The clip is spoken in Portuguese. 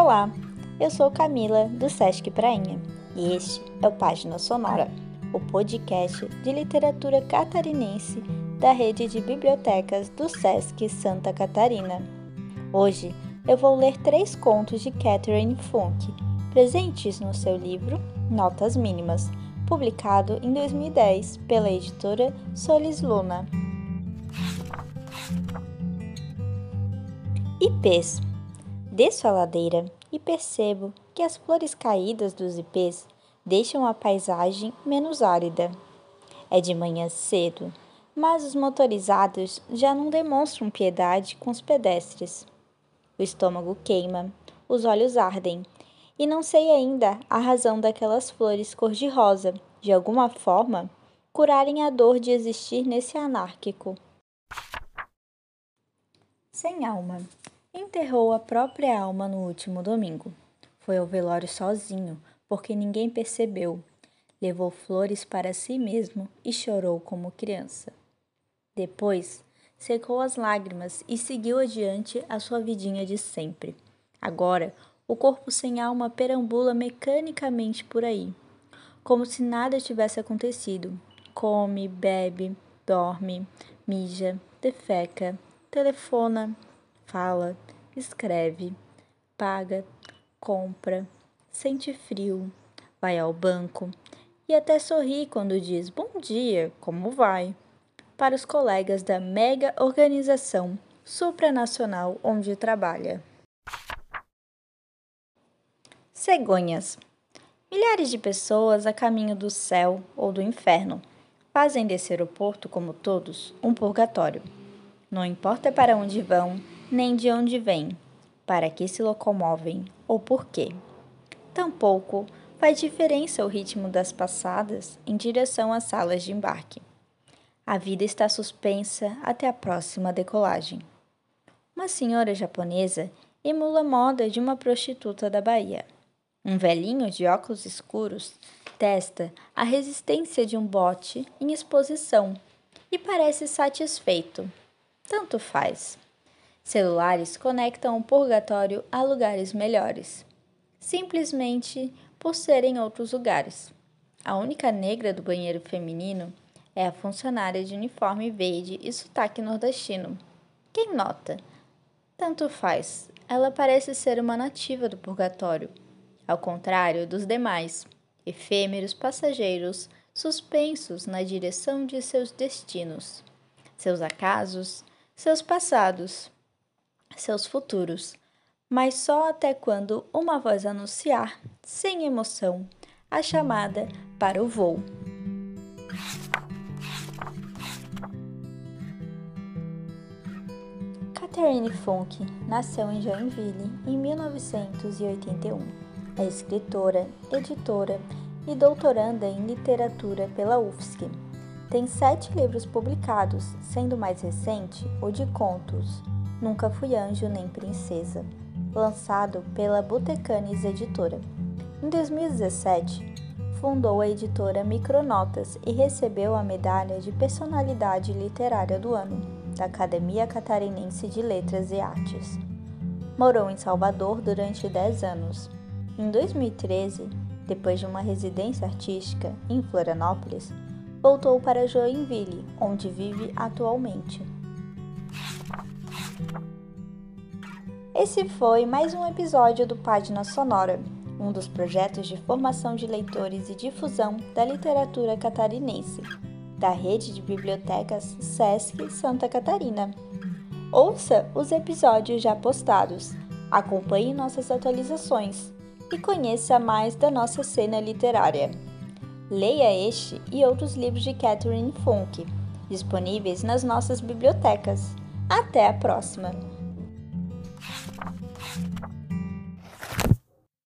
Olá, eu sou Camila do Sesc Prainha e este é o Página Sonora, o podcast de literatura catarinense da rede de bibliotecas do Sesc Santa Catarina. Hoje eu vou ler três contos de Catherine Funk, presentes no seu livro Notas Mínimas, publicado em 2010 pela editora Solis Luna. Ipês Desço a ladeira e percebo que as flores caídas dos ipês deixam a paisagem menos árida. É de manhã cedo, mas os motorizados já não demonstram piedade com os pedestres. O estômago queima, os olhos ardem, e não sei ainda a razão daquelas flores cor-de-rosa, de alguma forma, curarem a dor de existir nesse anárquico. Sem alma enterrou a própria alma no último domingo. Foi ao velório sozinho, porque ninguém percebeu. Levou flores para si mesmo e chorou como criança. Depois, secou as lágrimas e seguiu adiante a sua vidinha de sempre. Agora, o corpo sem alma perambula mecanicamente por aí, como se nada tivesse acontecido. Come, bebe, dorme, mija, defeca, telefona, fala, escreve, paga, compra, sente frio, vai ao banco e até sorri quando diz bom dia, como vai? Para os colegas da mega organização supranacional onde trabalha. Cegonhas. Milhares de pessoas a caminho do céu ou do inferno fazem desse aeroporto, como todos, um purgatório. Não importa para onde vão, nem de onde vêm, para que se locomovem ou por quê. Tampouco faz diferença o ritmo das passadas em direção às salas de embarque. A vida está suspensa até a próxima decolagem. Uma senhora japonesa emula moda de uma prostituta da Bahia. Um velhinho de óculos escuros testa a resistência de um bote em exposição e parece satisfeito. Tanto faz. Celulares conectam o purgatório a lugares melhores, simplesmente por serem outros lugares. A única negra do banheiro feminino é a funcionária de uniforme verde e sotaque nordestino. Quem nota? Tanto faz, ela parece ser uma nativa do purgatório, ao contrário dos demais, efêmeros passageiros suspensos na direção de seus destinos, seus acasos, seus passados seus futuros, mas só até quando uma voz anunciar, sem emoção, a chamada para o voo. Catherine Funk nasceu em Joinville em 1981. É escritora, editora e doutoranda em literatura pela UFSC. Tem sete livros publicados, sendo o mais recente o de contos Nunca Fui Anjo nem Princesa, lançado pela Botecanes Editora. Em 2017, fundou a editora Micronotas e recebeu a medalha de Personalidade Literária do Ano da Academia Catarinense de Letras e Artes. Morou em Salvador durante 10 anos. Em 2013, depois de uma residência artística em Florianópolis, voltou para Joinville, onde vive atualmente. Esse foi mais um episódio do Página Sonora, um dos projetos de formação de leitores e difusão da literatura catarinense, da rede de bibliotecas SESC Santa Catarina. Ouça os episódios já postados, acompanhe nossas atualizações e conheça mais da nossa cena literária. Leia este e outros livros de Catherine Funk, disponíveis nas nossas bibliotecas. Até a próxima!